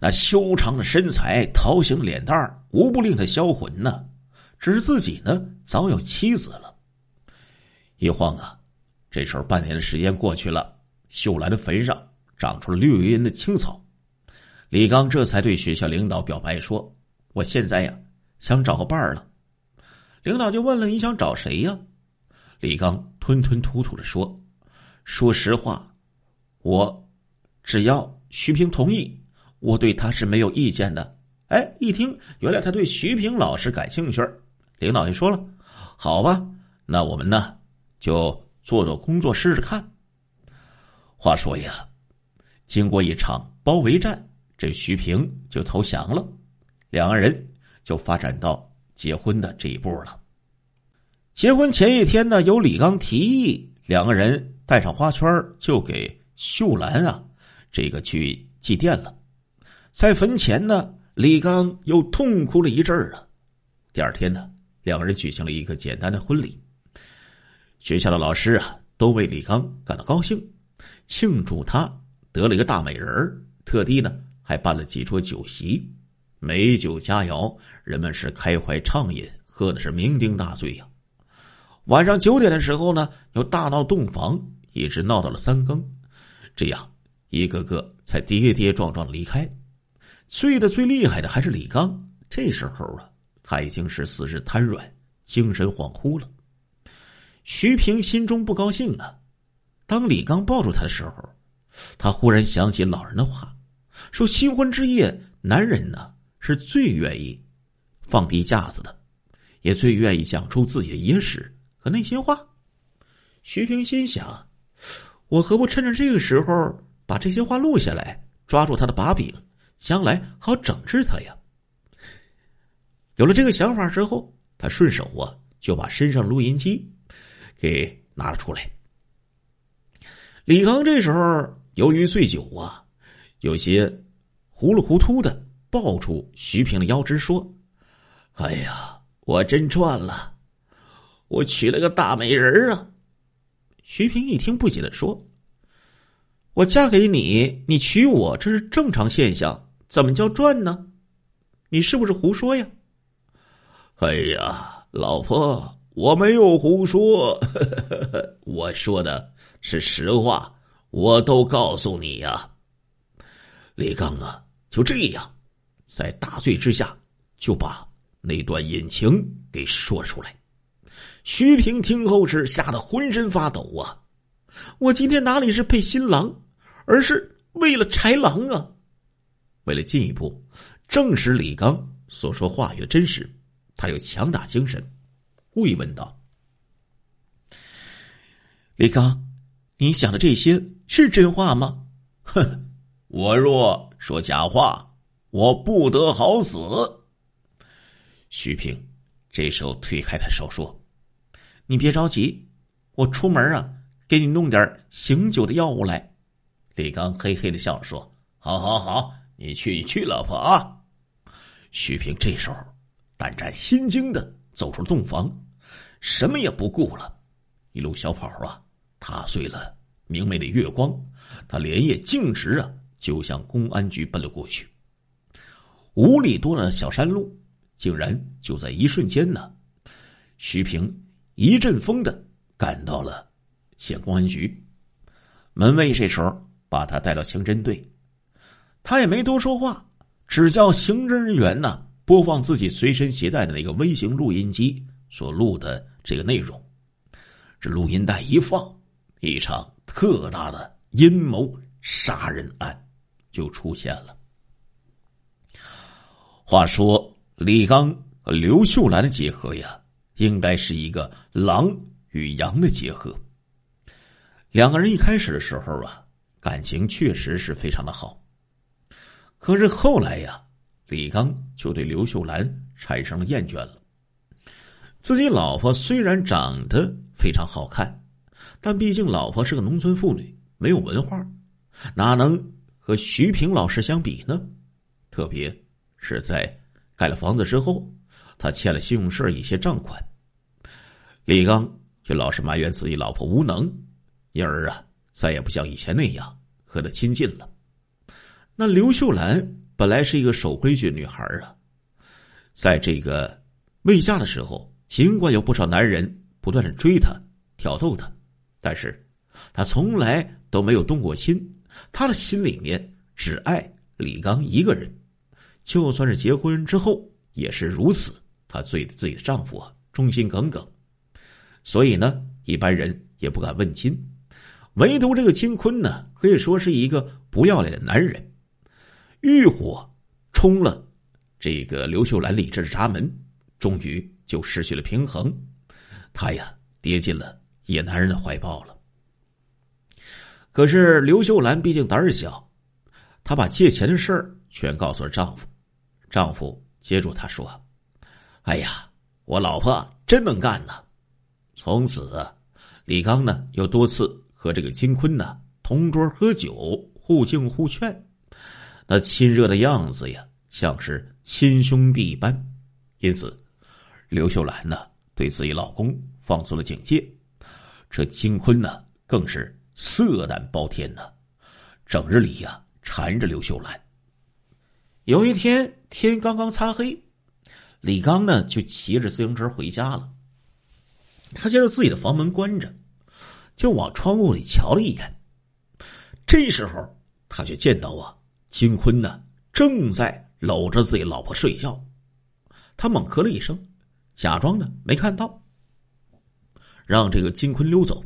那修长的身材、桃形脸蛋无不令他销魂呢。只是自己呢，早有妻子了。一晃啊，这时候半年的时间过去了，秀兰的坟上长出了绿油油的青草。李刚这才对学校领导表白说：“我现在呀，想找个伴儿了。”领导就问了：“你想找谁呀？”李刚吞吞吐吐的说：“说实话，我只要徐平同意，我对他是没有意见的。”哎，一听原来他对徐平老师感兴趣，领导就说了：“好吧，那我们呢就做做工作试试看。”话说呀，经过一场包围战，这徐平就投降了，两个人就发展到结婚的这一步了。结婚前一天呢，由李刚提议，两个人带上花圈就给秀兰啊，这个去祭奠了。在坟前呢，李刚又痛哭了一阵儿啊。第二天呢，两个人举行了一个简单的婚礼。学校的老师啊，都为李刚感到高兴，庆祝他得了一个大美人儿，特地呢还办了几桌酒席，美酒佳肴，人们是开怀畅饮，喝的是酩酊大醉呀。晚上九点的时候呢，又大闹洞房，一直闹到了三更，这样一个个才跌跌撞撞离开。醉的最厉害的还是李刚，这时候啊，他已经是四肢瘫软，精神恍惚了。徐平心中不高兴啊。当李刚抱住他的时候，他忽然想起老人的话，说：“新婚之夜，男人呢是最愿意放低架子的，也最愿意讲出自己的野史。”和内心话，徐平心想：“我何不趁着这个时候把这些话录下来，抓住他的把柄，将来好整治他呀？”有了这个想法之后，他顺手啊就把身上录音机给拿了出来。李刚这时候由于醉酒啊，有些糊里糊涂的抱住徐平的腰肢说：“哎呀，我真赚了。”我娶了个大美人啊！徐平一听不解的说：“我嫁给你，你娶我，这是正常现象，怎么叫赚呢？你是不是胡说呀？”哎呀，老婆，我没有胡说，我说的是实话，我都告诉你呀。李刚啊，就这样，在大醉之下，就把那段隐情给说出来。徐平听后是吓得浑身发抖啊！我今天哪里是配新郎，而是为了豺狼啊！为了进一步证实李刚所说话语的真实，他又强打精神，故意问道：“李刚，你想的这些是真话吗？”哼，我若说假话，我不得好死。徐平这时候推开他手说。你别着急，我出门啊，给你弄点醒酒的药物来。李刚嘿嘿的笑着说：“好，好，好，你去，你去，老婆啊。”徐平这时候胆战心惊的走出洞房，什么也不顾了，一路小跑啊，踏碎了明媚的月光，他连夜径直啊，就向公安局奔了过去。五里多的小山路，竟然就在一瞬间呢，徐平。一阵风的赶到了县公安局，门卫这时候把他带到刑侦队，他也没多说话，只叫刑侦人员呢播放自己随身携带的那个微型录音机所录的这个内容。这录音带一放，一场特大的阴谋杀人案就出现了。话说李刚和刘秀兰的结合呀。应该是一个狼与羊的结合。两个人一开始的时候啊，感情确实是非常的好。可是后来呀，李刚就对刘秀兰产生了厌倦了。自己老婆虽然长得非常好看，但毕竟老婆是个农村妇女，没有文化，哪能和徐平老师相比呢？特别是在盖了房子之后，他欠了信用社一些账款。李刚就老是埋怨自己老婆无能，因而啊，再也不像以前那样和他亲近了。那刘秀兰本来是一个守规矩女孩啊，在这个未嫁的时候，尽管有不少男人不断的追她、挑逗她，但是她从来都没有动过心。她的心里面只爱李刚一个人，就算是结婚之后也是如此。她对自己的丈夫啊忠心耿耿，所以呢，一般人也不敢问津。唯独这个金坤呢，可以说是一个不要脸的男人。欲火冲了这个刘秀兰理智的闸门，终于就失去了平衡，他呀跌进了野男人的怀抱了。可是刘秀兰毕竟胆儿小，她把借钱的事儿全告诉了丈夫。丈夫接住她说：“哎呀，我老婆真能干呐！”从此，李刚呢又多次。和这个金坤呢同桌喝酒，互敬互劝，那亲热的样子呀，像是亲兄弟一般。因此，刘秀兰呢对自己老公放松了警戒，这金坤呢更是色胆包天呢，整日里呀缠着刘秀兰。有一天天刚刚擦黑，李刚呢就骑着自行车回家了。他见到自己的房门关着。就往窗户里瞧了一眼，这时候他却见到啊，金坤呢正在搂着自己老婆睡觉，他猛咳了一声，假装呢没看到，让这个金坤溜走。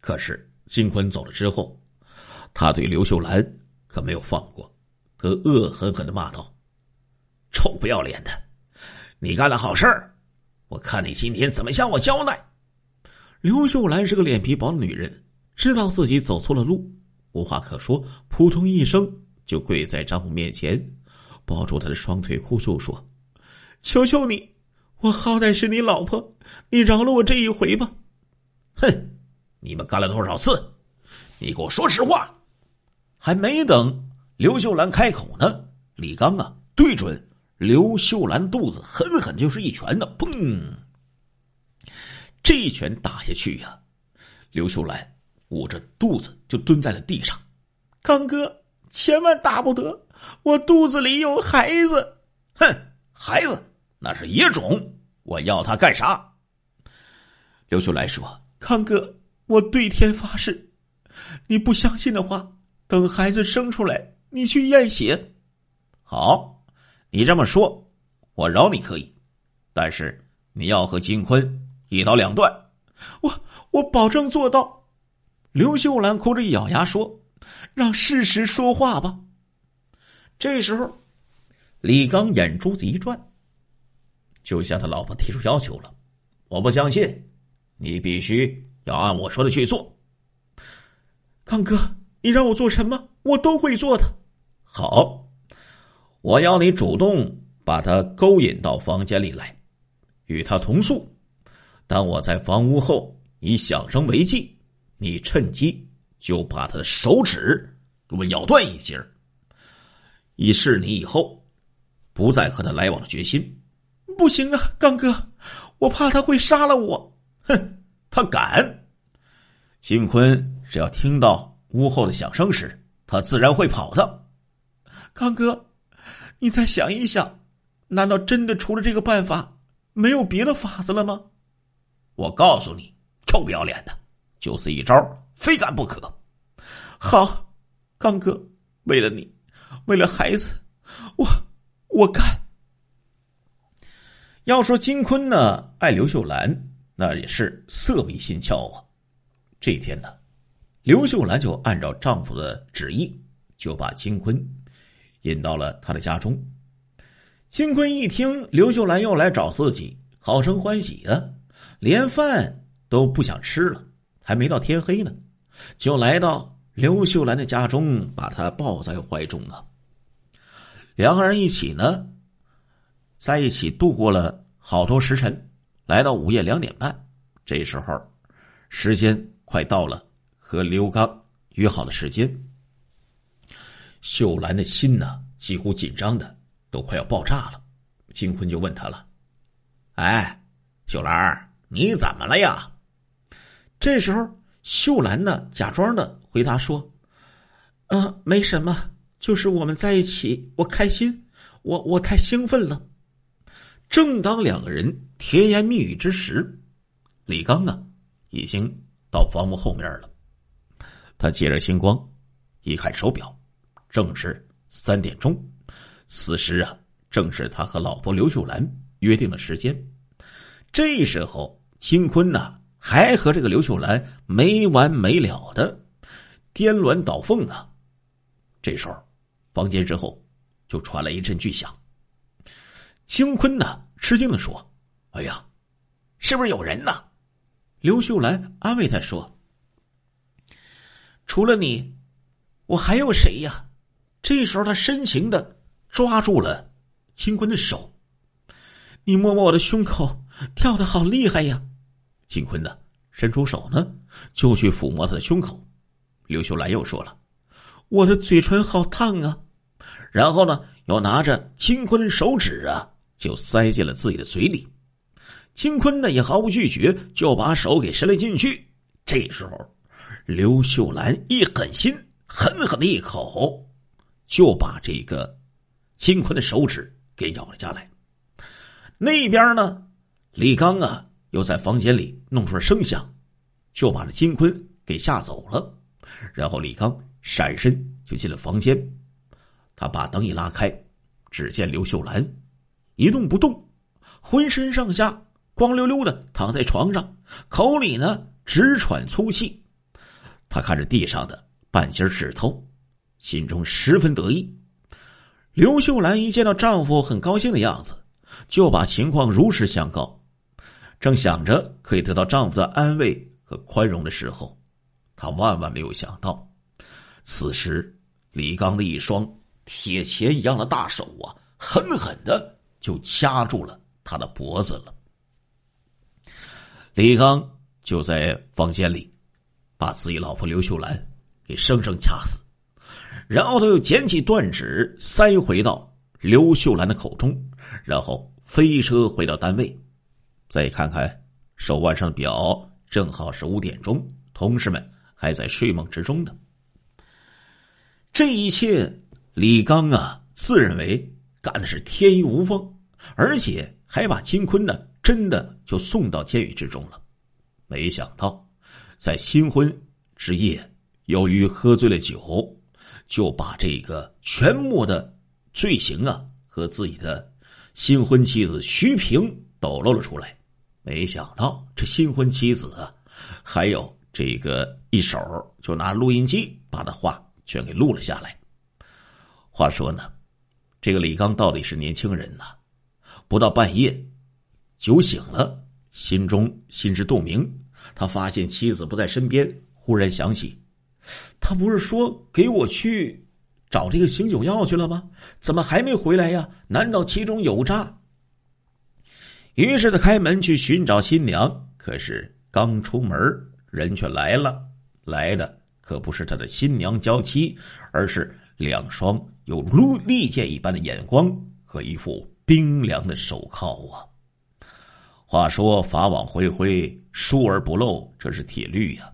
可是金坤走了之后，他对刘秀兰可没有放过，他恶狠狠的骂道：“臭不要脸的，你干了好事儿，我看你今天怎么向我交代。”刘秀兰是个脸皮薄的女人，知道自己走错了路，无话可说，扑通一声就跪在丈夫面前，抱住他的双腿，哭诉说：“求求你，我好歹是你老婆，你饶了我这一回吧！”哼，你们干了多少次？你给我说实话！还没等刘秀兰开口呢，李刚啊，对准刘秀兰肚子狠狠就是一拳呢，砰！这一拳打下去呀，刘秀兰捂着肚子就蹲在了地上。康哥，千万打不得，我肚子里有孩子。哼，孩子那是野种，我要他干啥？刘秀来说：“康哥，我对天发誓，你不相信的话，等孩子生出来，你去验血。好，你这么说，我饶你可以，但是你要和金坤。”一刀两断，我我保证做到。刘秀兰哭着一咬牙说：“让事实说话吧。”这时候，李刚眼珠子一转，就向他老婆提出要求了：“我不相信，你必须要按我说的去做。”刚哥，你让我做什么，我都会做的。好，我要你主动把他勾引到房间里来，与他同宿。当我在房屋后以响声为记，你趁机就把他的手指给我咬断一截以示你以后不再和他来往的决心。不行啊，刚哥，我怕他会杀了我。哼，他敢！金坤只要听到屋后的响声时，他自然会跑的。刚哥，你再想一想，难道真的除了这个办法，没有别的法子了吗？我告诉你，臭不要脸的，就此一招，非干不可。好，刚哥，为了你，为了孩子，我我干。要说金坤呢，爱刘秀兰，那也是色迷心窍啊。这一天呢，刘秀兰就按照丈夫的旨意，就把金坤引到了他的家中。金坤一听刘秀兰又来找自己，好生欢喜啊。连饭都不想吃了，还没到天黑呢，就来到刘秀兰的家中，把她抱在怀中啊。两个人一起呢，在一起度过了好多时辰，来到午夜两点半，这时候时间快到了和刘刚约好的时间。秀兰的心呢，几乎紧张的都快要爆炸了。金坤就问他了：“哎，秀兰。”你怎么了呀？这时候，秀兰呢，假装的回答说：“啊，没什么，就是我们在一起，我开心，我我太兴奋了。正当两个人甜言蜜语之时，李刚啊，已经到房屋后面了。他借着星光，一看手表，正是三点钟。此时啊，正是他和老婆刘秀兰约定的时间。这时候，金坤呢，还和这个刘秀兰没完没了的颠鸾倒凤呢。这时候，房间之后就传来一阵巨响。金坤呢，吃惊的说：“哎呀，是不是有人呢？”刘秀兰安慰他说：“除了你，我还有谁呀？”这时候，他深情的抓住了金坤的手：“你摸摸我的胸口，跳的好厉害呀！”金坤呢，伸出手呢，就去抚摸他的胸口。刘秀兰又说了：“我的嘴唇好烫啊！”然后呢，又拿着金坤手指啊。就塞进了自己的嘴里，金坤呢也毫无拒绝，就把手给伸了进去。这时候，刘秀兰一狠心，狠狠的一口，就把这个金坤的手指给咬了下来。那边呢，李刚啊又在房间里弄出了声响，就把这金坤给吓走了。然后李刚闪身就进了房间，他把灯一拉开，只见刘秀兰。一动不动，浑身上下光溜溜的躺在床上，口里呢直喘粗气。他看着地上的半截指头，心中十分得意。刘秀兰一见到丈夫很高兴的样子，就把情况如实相告。正想着可以得到丈夫的安慰和宽容的时候，她万万没有想到，此时李刚的一双铁钳一样的大手啊，狠狠的。就掐住了他的脖子了。李刚就在房间里，把自己老婆刘秀兰给生生掐死，然后他又捡起断指塞回到刘秀兰的口中，然后飞车回到单位。再看看手腕上的表，正好是五点钟，同事们还在睡梦之中呢。这一切，李刚啊，自认为干的是天衣无缝。而且还把金坤呢，真的就送到监狱之中了。没想到，在新婚之夜，由于喝醉了酒，就把这个全部的罪行啊和自己的新婚妻子徐平抖露了出来。没想到这新婚妻子啊，还有这个一手就拿录音机把他话全给录了下来。话说呢，这个李刚到底是年轻人呐。不到半夜，酒醒了，心中心知肚明。他发现妻子不在身边，忽然想起，他不是说给我去找这个醒酒药去了吗？怎么还没回来呀？难道其中有诈？于是他开门去寻找新娘，可是刚出门，人却来了。来的可不是他的新娘娇妻，而是两双有如利剑一般的眼光和一副。冰凉的手铐啊！话说法网恢恢，疏而不漏，这是铁律呀。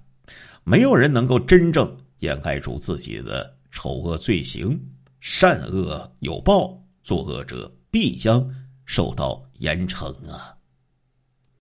没有人能够真正掩盖住自己的丑恶罪行，善恶有报，作恶者必将受到严惩啊。